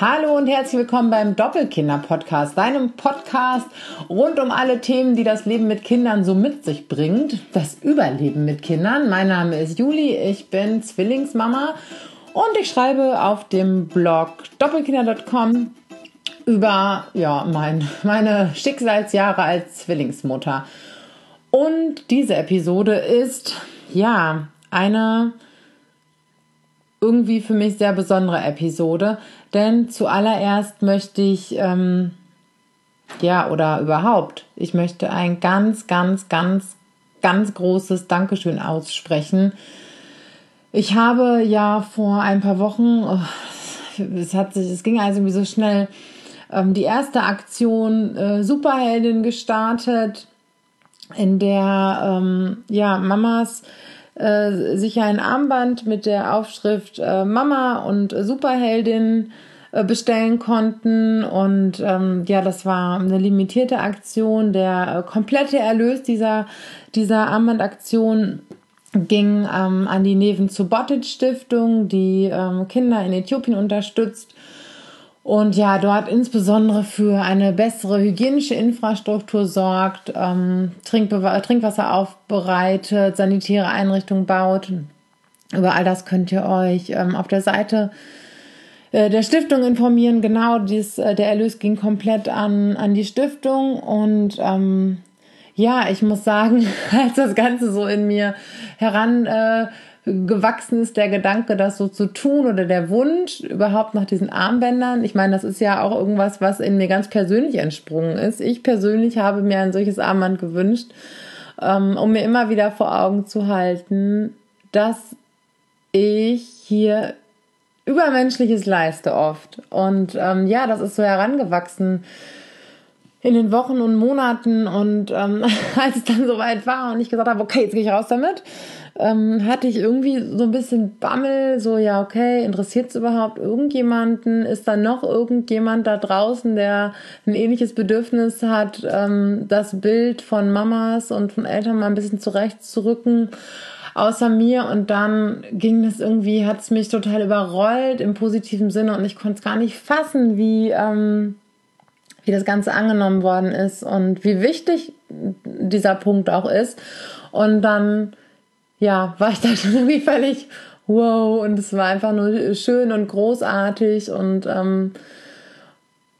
Hallo und herzlich willkommen beim Doppelkinder-Podcast, deinem Podcast rund um alle Themen, die das Leben mit Kindern so mit sich bringt. Das Überleben mit Kindern. Mein Name ist Juli, ich bin Zwillingsmama und ich schreibe auf dem Blog doppelkinder.com über ja, mein, meine Schicksalsjahre als Zwillingsmutter. Und diese Episode ist ja eine irgendwie für mich sehr besondere Episode, denn zuallererst möchte ich, ähm, ja, oder überhaupt, ich möchte ein ganz, ganz, ganz, ganz großes Dankeschön aussprechen. Ich habe ja vor ein paar Wochen, oh, es, hat sich, es ging also irgendwie so schnell, ähm, die erste Aktion äh, Superheldin gestartet, in der ähm, ja Mamas äh, sich ein Armband mit der Aufschrift äh, Mama und Superheldin äh, bestellen konnten. Und ähm, ja, das war eine limitierte Aktion. Der äh, komplette Erlös dieser, dieser Armbandaktion ging ähm, an die Neven Subotic Stiftung, die ähm, Kinder in Äthiopien unterstützt und ja, dort insbesondere für eine bessere hygienische Infrastruktur sorgt, ähm, Trinkwasser aufbereitet, sanitäre Einrichtungen baut. Über all das könnt ihr euch ähm, auf der Seite äh, der Stiftung informieren. Genau, dies, äh, der Erlös ging komplett an, an die Stiftung und ähm, ja, ich muss sagen, als das Ganze so in mir heran äh, gewachsen ist der Gedanke, das so zu tun oder der Wunsch überhaupt nach diesen Armbändern. Ich meine, das ist ja auch irgendwas, was in mir ganz persönlich entsprungen ist. Ich persönlich habe mir ein solches Armband gewünscht, ähm, um mir immer wieder vor Augen zu halten, dass ich hier Übermenschliches leiste oft. Und ähm, ja, das ist so herangewachsen in den Wochen und Monaten. Und ähm, als es dann soweit war und ich gesagt habe, okay, jetzt gehe ich raus damit, ähm, hatte ich irgendwie so ein bisschen Bammel, so ja, okay, interessiert es überhaupt irgendjemanden? Ist da noch irgendjemand da draußen, der ein ähnliches Bedürfnis hat, ähm, das Bild von Mamas und von Eltern mal ein bisschen zurechtzurücken? außer mir und dann ging das irgendwie, hat es mich total überrollt im positiven Sinne und ich konnte es gar nicht fassen, wie, ähm, wie das Ganze angenommen worden ist und wie wichtig dieser Punkt auch ist. Und dann ja, war ich da schon irgendwie völlig wow und es war einfach nur schön und großartig und ähm,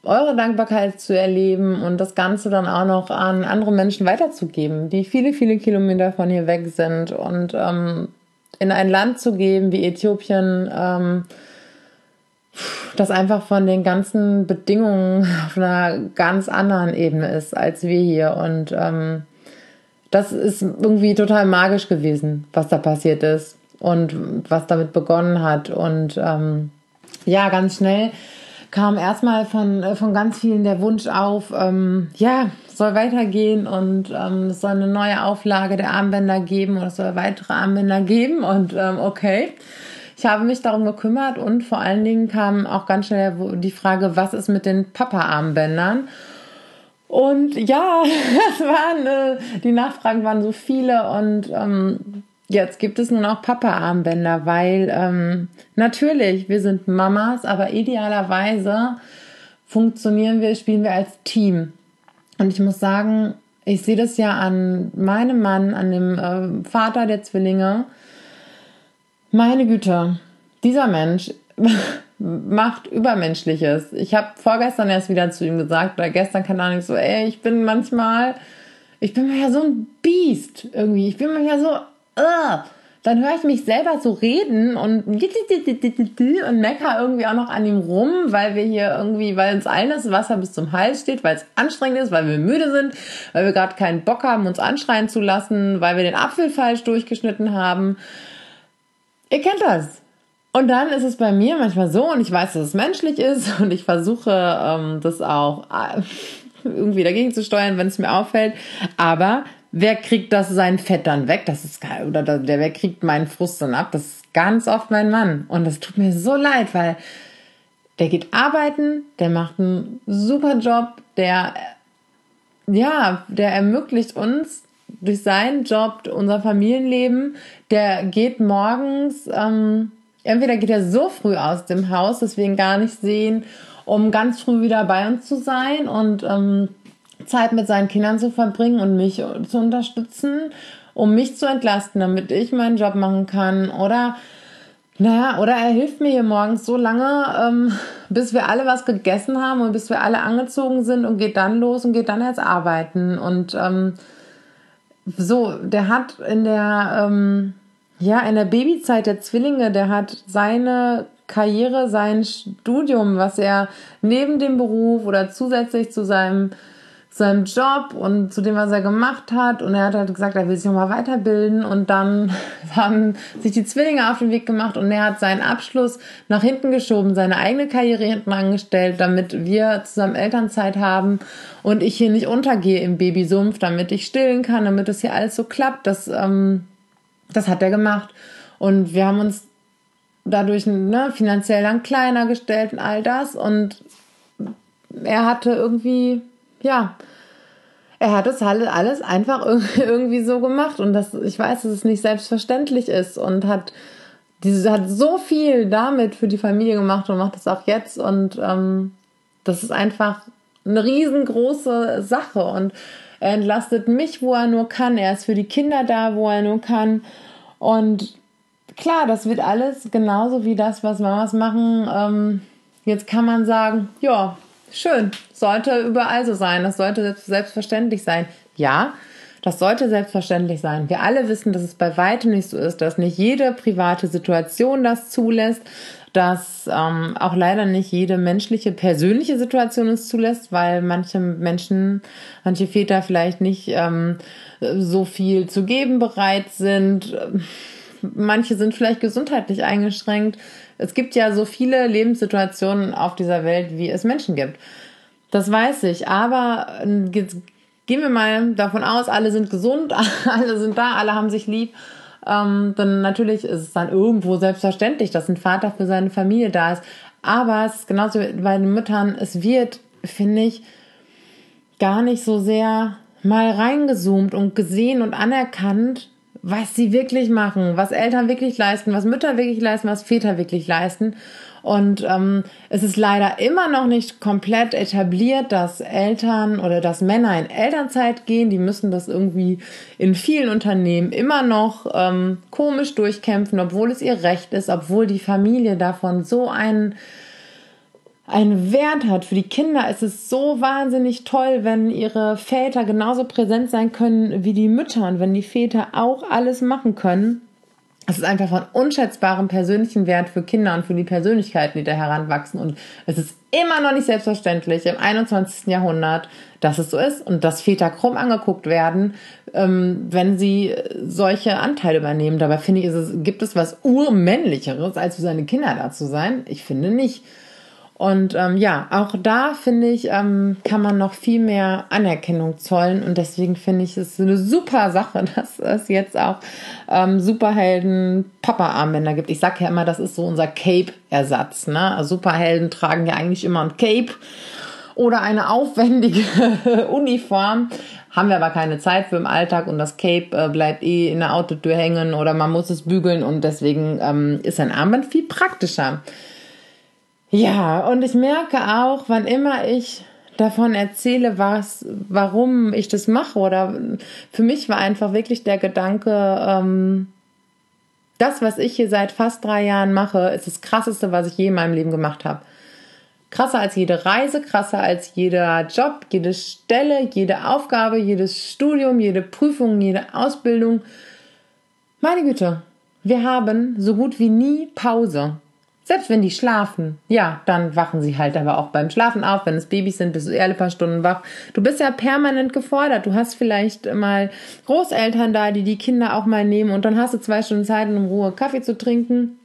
eure Dankbarkeit zu erleben und das Ganze dann auch noch an andere Menschen weiterzugeben, die viele, viele Kilometer von hier weg sind und ähm, in ein Land zu geben wie Äthiopien, ähm, das einfach von den ganzen Bedingungen auf einer ganz anderen Ebene ist als wir hier und ähm, das ist irgendwie total magisch gewesen, was da passiert ist und was damit begonnen hat. Und ähm, ja, ganz schnell kam erstmal von, äh, von ganz vielen der Wunsch auf, ähm, ja, soll weitergehen und ähm, es soll eine neue Auflage der Armbänder geben oder es soll weitere Armbänder geben und ähm, okay. Ich habe mich darum gekümmert und vor allen Dingen kam auch ganz schnell die Frage, was ist mit den Papa-Armbändern? Und ja, das waren, äh, die Nachfragen waren so viele und ähm, jetzt gibt es nun auch Papa-Armbänder, weil ähm, natürlich, wir sind Mamas, aber idealerweise funktionieren wir, spielen wir als Team. Und ich muss sagen, ich sehe das ja an meinem Mann, an dem äh, Vater der Zwillinge. Meine Güte, dieser Mensch macht Übermenschliches. Ich habe vorgestern erst wieder zu ihm gesagt, oder gestern keine Ahnung, so, ey, ich bin manchmal, ich bin manchmal so ein Biest irgendwie. Ich bin manchmal so, uh. Dann höre ich mich selber so reden und, und mecker irgendwie auch noch an ihm rum, weil wir hier irgendwie, weil uns allen das Wasser bis zum Hals steht, weil es anstrengend ist, weil wir müde sind, weil wir gerade keinen Bock haben, uns anschreien zu lassen, weil wir den Apfel falsch durchgeschnitten haben. Ihr kennt das. Und dann ist es bei mir manchmal so, und ich weiß, dass es menschlich ist, und ich versuche ähm, das auch äh, irgendwie dagegen zu steuern, wenn es mir auffällt. Aber wer kriegt das sein Fett dann weg? Das ist geil. Oder der, wer kriegt meinen Frust dann ab? Das ist ganz oft mein Mann. Und das tut mir so leid, weil der geht arbeiten, der macht einen super Job, der, ja, der ermöglicht uns durch seinen Job unser Familienleben. Der geht morgens, ähm, entweder geht er so früh aus dem Haus, dass wir ihn gar nicht sehen, um ganz früh wieder bei uns zu sein und ähm, Zeit mit seinen Kindern zu verbringen und mich zu unterstützen, um mich zu entlasten, damit ich meinen Job machen kann. Oder naja, oder er hilft mir hier morgens so lange, ähm, bis wir alle was gegessen haben und bis wir alle angezogen sind und geht dann los und geht dann jetzt arbeiten. Und ähm, so, der hat in der, ähm, ja, in der Babyzeit der Zwillinge, der hat seine Karriere, sein Studium, was er neben dem Beruf oder zusätzlich zu seinem seinem Job und zu dem, was er gemacht hat. Und er hat halt gesagt, er will sich nochmal weiterbilden. Und dann haben sich die Zwillinge auf den Weg gemacht und er hat seinen Abschluss nach hinten geschoben, seine eigene Karriere hinten angestellt, damit wir zusammen Elternzeit haben und ich hier nicht untergehe im Babysumpf, damit ich stillen kann, damit das hier alles so klappt. Das, ähm, das hat er gemacht. Und wir haben uns dadurch ne, finanziell dann kleiner gestellt und all das. Und er hatte irgendwie ja, er hat es halt alles einfach irgendwie so gemacht und das, ich weiß, dass es nicht selbstverständlich ist und hat diese hat so viel damit für die Familie gemacht und macht es auch jetzt und ähm, das ist einfach eine riesengroße Sache und er entlastet mich, wo er nur kann. Er ist für die Kinder da, wo er nur kann und klar, das wird alles genauso wie das, was Mamas machen. Ähm, jetzt kann man sagen, ja, schön. Sollte überall so sein. Das sollte selbstverständlich sein. Ja, das sollte selbstverständlich sein. Wir alle wissen, dass es bei weitem nicht so ist, dass nicht jede private Situation das zulässt, dass ähm, auch leider nicht jede menschliche, persönliche Situation es zulässt, weil manche Menschen, manche Väter vielleicht nicht ähm, so viel zu geben bereit sind. Manche sind vielleicht gesundheitlich eingeschränkt. Es gibt ja so viele Lebenssituationen auf dieser Welt, wie es Menschen gibt. Das weiß ich. Aber äh, jetzt gehen wir mal davon aus, alle sind gesund, alle sind da, alle haben sich lieb. Ähm, dann natürlich ist es dann irgendwo selbstverständlich, dass ein Vater für seine Familie da ist. Aber es ist genauso wie bei den Müttern, es wird, finde ich, gar nicht so sehr mal reingezoomt und gesehen und anerkannt, was sie wirklich machen, was Eltern wirklich leisten, was Mütter wirklich leisten, was Väter wirklich leisten. Und ähm, es ist leider immer noch nicht komplett etabliert, dass Eltern oder dass Männer in Elternzeit gehen. Die müssen das irgendwie in vielen Unternehmen immer noch ähm, komisch durchkämpfen, obwohl es ihr Recht ist, obwohl die Familie davon so einen einen Wert hat. Für die Kinder ist es so wahnsinnig toll, wenn ihre Väter genauso präsent sein können wie die Mütter und wenn die Väter auch alles machen können. Es ist einfach von unschätzbarem persönlichen Wert für Kinder und für die Persönlichkeiten, die da heranwachsen. Und es ist immer noch nicht selbstverständlich im 21. Jahrhundert, dass es so ist und dass Väter krumm angeguckt werden, ähm, wenn sie solche Anteile übernehmen. Dabei finde ich, es, gibt es was urmännlicheres, als für seine Kinder da zu sein? Ich finde nicht. Und ähm, ja, auch da finde ich, ähm, kann man noch viel mehr Anerkennung zollen. Und deswegen finde ich es eine super Sache, dass es jetzt auch ähm, Superhelden Papa-Armbänder gibt. Ich sage ja immer, das ist so unser Cape-Ersatz. Ne? Also Superhelden tragen ja eigentlich immer ein Cape oder eine aufwendige Uniform. Haben wir aber keine Zeit für im Alltag und das Cape äh, bleibt eh in der Autotür hängen oder man muss es bügeln und deswegen ähm, ist ein Armband viel praktischer. Ja, und ich merke auch, wann immer ich davon erzähle, was, warum ich das mache, oder für mich war einfach wirklich der Gedanke, ähm, das, was ich hier seit fast drei Jahren mache, ist das krasseste, was ich je in meinem Leben gemacht habe. Krasser als jede Reise, krasser als jeder Job, jede Stelle, jede Aufgabe, jedes Studium, jede Prüfung, jede Ausbildung. Meine Güte, wir haben so gut wie nie Pause. Selbst wenn die schlafen, ja, dann wachen sie halt aber auch beim Schlafen auf. Wenn es Babys sind, bist du eher ein paar Stunden wach. Du bist ja permanent gefordert. Du hast vielleicht mal Großeltern da, die die Kinder auch mal nehmen und dann hast du zwei Stunden Zeit, um Ruhe Kaffee zu trinken.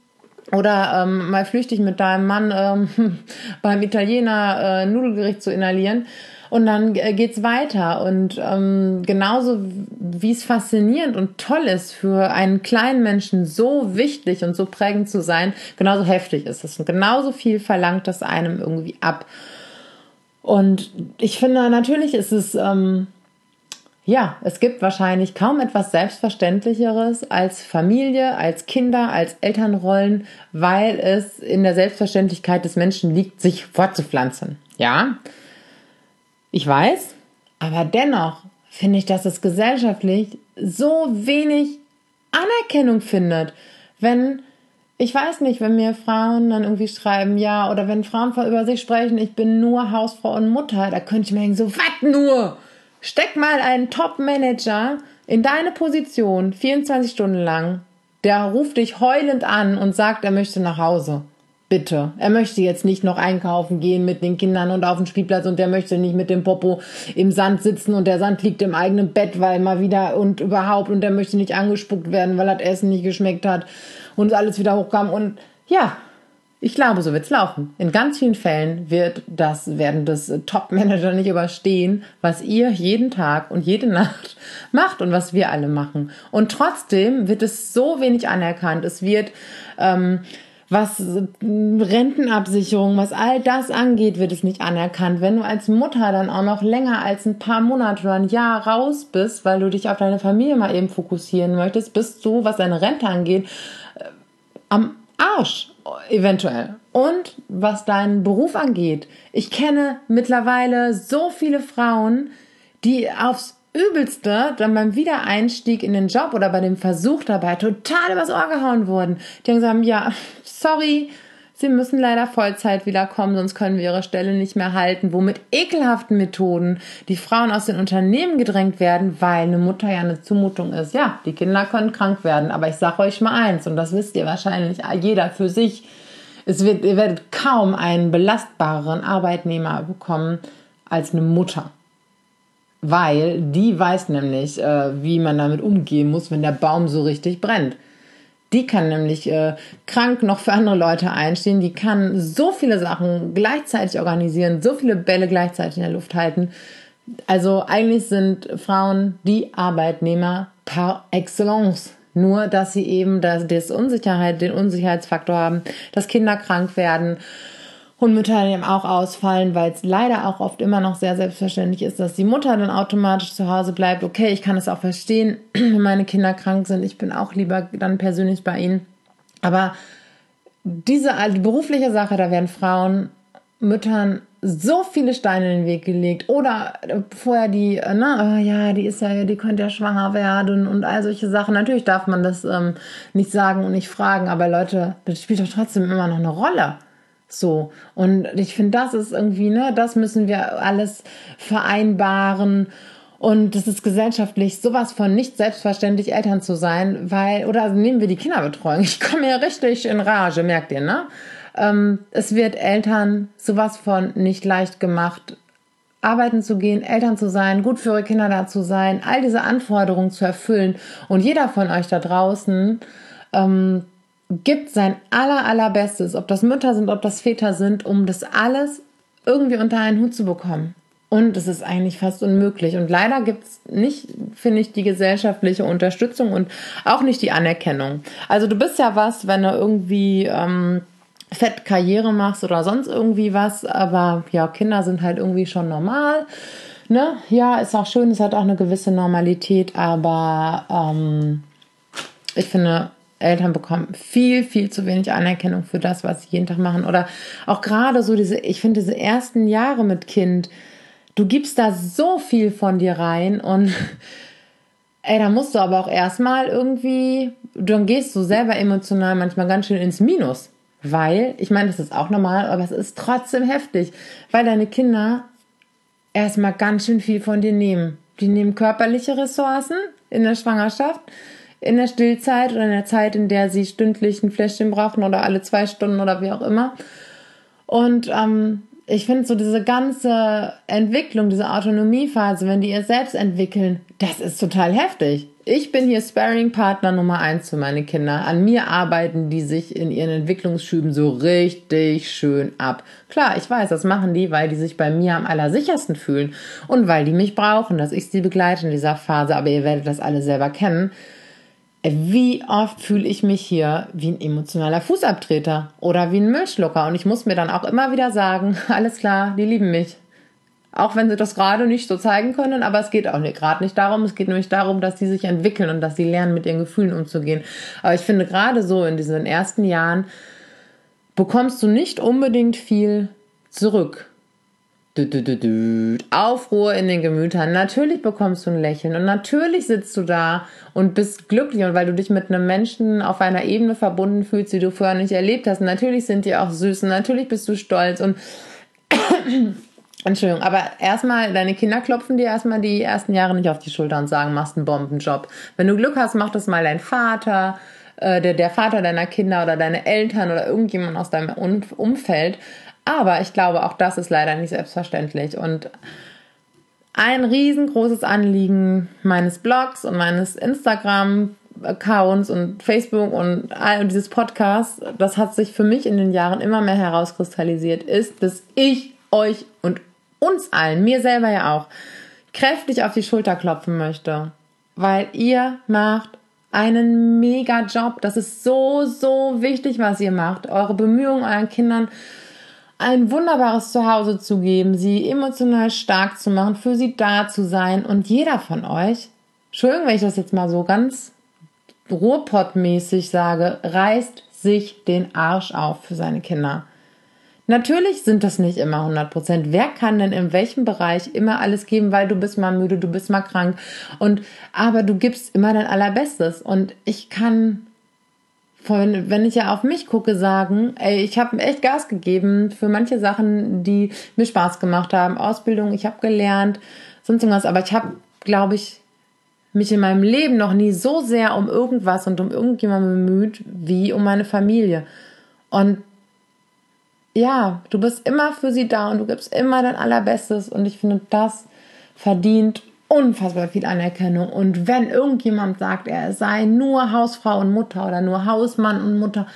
Oder ähm, mal flüchtig mit deinem Mann ähm, beim Italiener äh, Nudelgericht zu inhalieren. Und dann äh, geht's weiter. Und ähm, genauso wie es faszinierend und toll ist, für einen kleinen Menschen so wichtig und so prägend zu sein, genauso heftig ist es. Und genauso viel verlangt das einem irgendwie ab. Und ich finde, natürlich ist es ähm, ja, es gibt wahrscheinlich kaum etwas Selbstverständlicheres als Familie, als Kinder, als Elternrollen, weil es in der Selbstverständlichkeit des Menschen liegt, sich fortzupflanzen. Ja, ich weiß, aber dennoch finde ich, dass es gesellschaftlich so wenig Anerkennung findet, wenn ich weiß nicht, wenn mir Frauen dann irgendwie schreiben, ja, oder wenn Frauen über sich sprechen, ich bin nur Hausfrau und Mutter, da könnte ich mir denken, so, was nur? Steck mal einen Top-Manager in deine Position 24 Stunden lang. Der ruft dich heulend an und sagt, er möchte nach Hause. Bitte. Er möchte jetzt nicht noch einkaufen gehen mit den Kindern und auf den Spielplatz und der möchte nicht mit dem Popo im Sand sitzen und der Sand liegt im eigenen Bett, weil mal wieder und überhaupt und der möchte nicht angespuckt werden, weil das Essen nicht geschmeckt hat und alles wieder hochkam. Und ja, ich glaube, so wird es laufen. In ganz vielen Fällen wird das, werden das Top-Manager nicht überstehen, was ihr jeden Tag und jede Nacht macht und was wir alle machen. Und trotzdem wird es so wenig anerkannt. Es wird, ähm, was Rentenabsicherung, was all das angeht, wird es nicht anerkannt. Wenn du als Mutter dann auch noch länger als ein paar Monate oder ein Jahr raus bist, weil du dich auf deine Familie mal eben fokussieren möchtest, bist du, was deine Rente angeht, am Arsch, eventuell. Und was deinen Beruf angeht, ich kenne mittlerweile so viele Frauen, die aufs Übelste dann beim Wiedereinstieg in den Job oder bei dem Versuch dabei total übers Ohr gehauen wurden. Die haben gesagt, ja, sorry, Sie müssen leider Vollzeit wiederkommen, sonst können wir ihre Stelle nicht mehr halten. Wo mit ekelhaften Methoden die Frauen aus den Unternehmen gedrängt werden, weil eine Mutter ja eine Zumutung ist. Ja, die Kinder können krank werden, aber ich sage euch mal eins, und das wisst ihr wahrscheinlich jeder für sich. Es wird, ihr werdet kaum einen belastbareren Arbeitnehmer bekommen als eine Mutter. Weil die weiß nämlich, äh, wie man damit umgehen muss, wenn der Baum so richtig brennt. Die kann nämlich äh, krank noch für andere Leute einstehen. Die kann so viele Sachen gleichzeitig organisieren, so viele Bälle gleichzeitig in der Luft halten. Also eigentlich sind Frauen die Arbeitnehmer par excellence. Nur, dass sie eben das, das Unsicherheit, den Unsicherheitsfaktor haben, dass Kinder krank werden und Mütter eben auch ausfallen, weil es leider auch oft immer noch sehr selbstverständlich ist, dass die Mutter dann automatisch zu Hause bleibt. Okay, ich kann es auch verstehen, wenn meine Kinder krank sind. Ich bin auch lieber dann persönlich bei ihnen. Aber diese die berufliche Sache, da werden Frauen, Müttern so viele Steine in den Weg gelegt. Oder vorher die, na, oh ja, die ist ja, die könnte ja schwanger werden und all solche Sachen. Natürlich darf man das ähm, nicht sagen und nicht fragen, aber Leute, das spielt doch trotzdem immer noch eine Rolle. So. Und ich finde, das ist irgendwie, ne, das müssen wir alles vereinbaren. Und das ist gesellschaftlich sowas von nicht selbstverständlich, Eltern zu sein, weil, oder also nehmen wir die Kinderbetreuung. Ich komme ja richtig in Rage, merkt ihr, ne? Ähm, es wird Eltern sowas von nicht leicht gemacht, arbeiten zu gehen, Eltern zu sein, gut für ihre Kinder da zu sein, all diese Anforderungen zu erfüllen. Und jeder von euch da draußen ähm, gibt sein aller, allerbestes, ob das Mütter sind, ob das Väter sind, um das alles irgendwie unter einen Hut zu bekommen. Und es ist eigentlich fast unmöglich. Und leider gibt es nicht, finde ich, die gesellschaftliche Unterstützung und auch nicht die Anerkennung. Also du bist ja was, wenn du irgendwie ähm, fett Karriere machst oder sonst irgendwie was, aber ja, Kinder sind halt irgendwie schon normal. Ne? Ja, ist auch schön, es hat auch eine gewisse Normalität, aber ähm, ich finde, Eltern bekommen viel, viel zu wenig Anerkennung für das, was sie jeden Tag machen. Oder auch gerade so diese, ich finde diese ersten Jahre mit Kind, du gibst da so viel von dir rein und ey, da musst du aber auch erstmal irgendwie, dann gehst du selber emotional manchmal ganz schön ins Minus. Weil, ich meine, das ist auch normal, aber es ist trotzdem heftig, weil deine Kinder erstmal ganz schön viel von dir nehmen. Die nehmen körperliche Ressourcen in der Schwangerschaft in der Stillzeit oder in der Zeit, in der sie stündlich ein Fläschchen brauchen oder alle zwei Stunden oder wie auch immer. Und ähm, ich finde so diese ganze Entwicklung, diese Autonomiephase, wenn die ihr selbst entwickeln, das ist total heftig. Ich bin hier Sparring-Partner Nummer eins für meine Kinder. An mir arbeiten die sich in ihren Entwicklungsschüben so richtig schön ab. Klar, ich weiß, das machen die, weil die sich bei mir am allersichersten fühlen und weil die mich brauchen, dass ich sie begleite in dieser Phase. Aber ihr werdet das alle selber kennen wie oft fühle ich mich hier wie ein emotionaler Fußabtreter oder wie ein Müllschlucker. Und ich muss mir dann auch immer wieder sagen, alles klar, die lieben mich. Auch wenn sie das gerade nicht so zeigen können, aber es geht auch gerade nicht darum. Es geht nämlich darum, dass sie sich entwickeln und dass sie lernen, mit ihren Gefühlen umzugehen. Aber ich finde, gerade so in diesen ersten Jahren bekommst du nicht unbedingt viel zurück. Du, du, du. Aufruhr in den Gemütern. Natürlich bekommst du ein Lächeln und natürlich sitzt du da und bist glücklich und weil du dich mit einem Menschen auf einer Ebene verbunden fühlst, die du vorher nicht erlebt hast. Natürlich sind die auch süß und natürlich bist du stolz und Entschuldigung, aber erstmal, deine Kinder klopfen dir erstmal die ersten Jahre nicht auf die Schulter und sagen, machst einen Bombenjob. Wenn du Glück hast, macht das mal dein Vater, äh, der, der Vater deiner Kinder oder deine Eltern oder irgendjemand aus deinem Umfeld. Aber ich glaube, auch das ist leider nicht selbstverständlich. Und ein riesengroßes Anliegen meines Blogs und meines Instagram Accounts und Facebook und all dieses Podcast, das hat sich für mich in den Jahren immer mehr herauskristallisiert, ist, dass ich euch und uns allen, mir selber ja auch, kräftig auf die Schulter klopfen möchte, weil ihr macht einen mega Job. Das ist so, so wichtig, was ihr macht. Eure Bemühungen euren Kindern ein wunderbares Zuhause zu geben, sie emotional stark zu machen, für sie da zu sein. Und jeder von euch, Entschuldigung, wenn ich das jetzt mal so ganz Ruhrpottmäßig sage, reißt sich den Arsch auf für seine Kinder. Natürlich sind das nicht immer 100 Prozent. Wer kann denn in welchem Bereich immer alles geben, weil du bist mal müde, du bist mal krank und aber du gibst immer dein allerbestes und ich kann von, wenn ich ja auf mich gucke, sagen, ey, ich habe echt Gas gegeben für manche Sachen, die mir Spaß gemacht haben. Ausbildung, ich habe gelernt, sonst irgendwas. Aber ich habe, glaube ich, mich in meinem Leben noch nie so sehr um irgendwas und um irgendjemanden bemüht, wie um meine Familie. Und ja, du bist immer für sie da und du gibst immer dein Allerbestes. Und ich finde, das verdient unfassbar viel Anerkennung. Und wenn irgendjemand sagt, er sei nur Hausfrau und Mutter oder nur Hausmann und Mutter,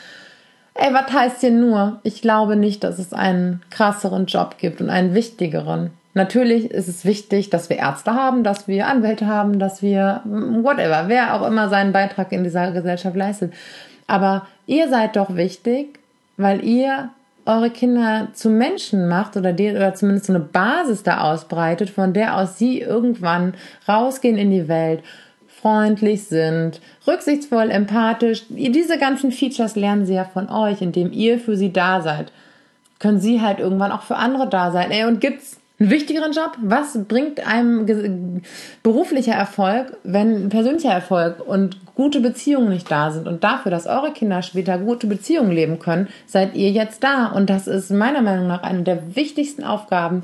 ey, was heißt hier nur? Ich glaube nicht, dass es einen krasseren Job gibt und einen wichtigeren. Natürlich ist es wichtig, dass wir Ärzte haben, dass wir Anwälte haben, dass wir whatever, wer auch immer seinen Beitrag in dieser Gesellschaft leistet. Aber ihr seid doch wichtig, weil ihr eure Kinder zu Menschen macht oder, die, oder zumindest so eine Basis da ausbreitet, von der aus sie irgendwann rausgehen in die Welt, freundlich sind, rücksichtsvoll, empathisch. Diese ganzen Features lernen sie ja von euch, indem ihr für sie da seid. Können sie halt irgendwann auch für andere da sein. Ey, und gibt's einen wichtigeren Job? Was bringt einem beruflicher Erfolg, wenn persönlicher Erfolg und gute Beziehungen nicht da sind? Und dafür, dass eure Kinder später gute Beziehungen leben können, seid ihr jetzt da. Und das ist meiner Meinung nach eine der wichtigsten Aufgaben,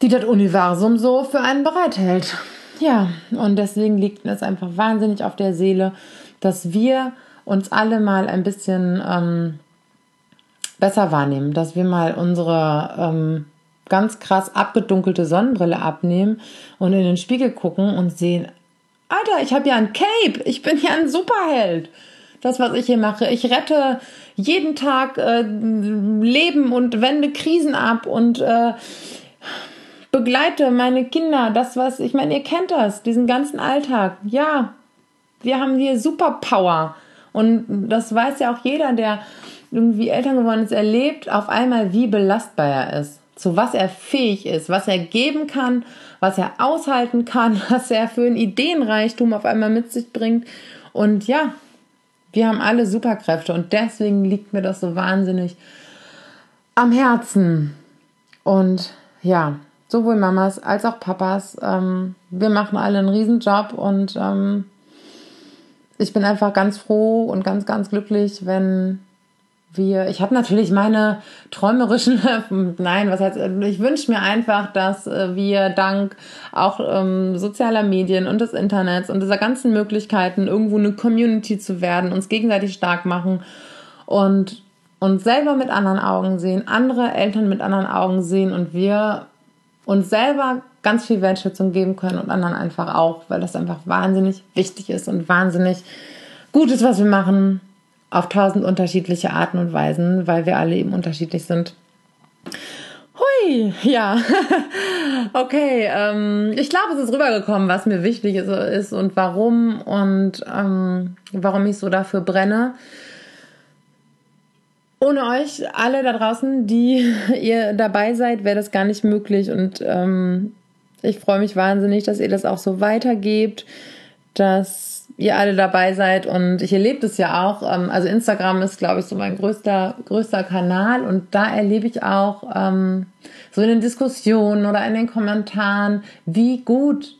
die das Universum so für einen bereithält. Ja, und deswegen liegt es einfach wahnsinnig auf der Seele, dass wir uns alle mal ein bisschen ähm, besser wahrnehmen, dass wir mal unsere ähm, ganz krass abgedunkelte Sonnenbrille abnehmen und in den Spiegel gucken und sehen, Alter, ich habe ja ein Cape, ich bin ja ein Superheld. Das, was ich hier mache. Ich rette jeden Tag äh, Leben und wende Krisen ab und äh, begleite meine Kinder. Das, was, ich meine, ihr kennt das, diesen ganzen Alltag. Ja, wir haben hier Superpower. Und das weiß ja auch jeder, der irgendwie Eltern geworden ist, erlebt auf einmal, wie belastbar er ist zu was er fähig ist, was er geben kann, was er aushalten kann, was er für ein Ideenreichtum auf einmal mit sich bringt. Und ja, wir haben alle Superkräfte und deswegen liegt mir das so wahnsinnig am Herzen. Und ja, sowohl Mamas als auch Papas, ähm, wir machen alle einen Riesenjob und ähm, ich bin einfach ganz froh und ganz, ganz glücklich, wenn wir, ich habe natürlich meine träumerischen, nein, was heißt, ich wünsche mir einfach, dass äh, wir dank auch ähm, sozialer Medien und des Internets und dieser ganzen Möglichkeiten irgendwo eine Community zu werden, uns gegenseitig stark machen und uns selber mit anderen Augen sehen, andere Eltern mit anderen Augen sehen und wir uns selber ganz viel Wertschätzung geben können und anderen einfach auch, weil das einfach wahnsinnig wichtig ist und wahnsinnig gut ist, was wir machen auf tausend unterschiedliche Arten und Weisen, weil wir alle eben unterschiedlich sind. Hui, ja. okay, ähm, ich glaube, es ist rübergekommen, was mir wichtig ist, ist und warum und ähm, warum ich so dafür brenne. ohne euch alle da draußen, die ihr dabei seid, wäre das gar nicht möglich. Und ähm, ich freue mich wahnsinnig, dass ihr das auch so weitergebt, dass ihr alle dabei seid und ich erlebe das ja auch. Ähm, also Instagram ist, glaube ich, so mein größter, größter Kanal und da erlebe ich auch ähm, so in den Diskussionen oder in den Kommentaren, wie gut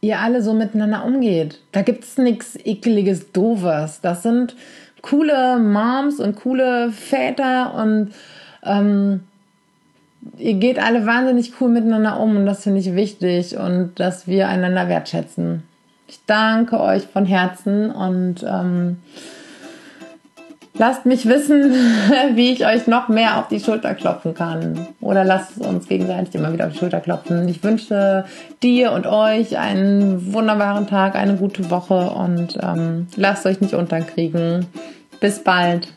ihr alle so miteinander umgeht. Da gibt es nichts ekeliges, doofes. Das sind coole Moms und coole Väter und ähm, ihr geht alle wahnsinnig cool miteinander um und das finde ich wichtig und dass wir einander wertschätzen. Ich danke euch von Herzen und ähm, lasst mich wissen, wie ich euch noch mehr auf die Schulter klopfen kann. Oder lasst uns gegenseitig immer wieder auf die Schulter klopfen. Ich wünsche dir und euch einen wunderbaren Tag, eine gute Woche und ähm, lasst euch nicht unterkriegen. Bis bald.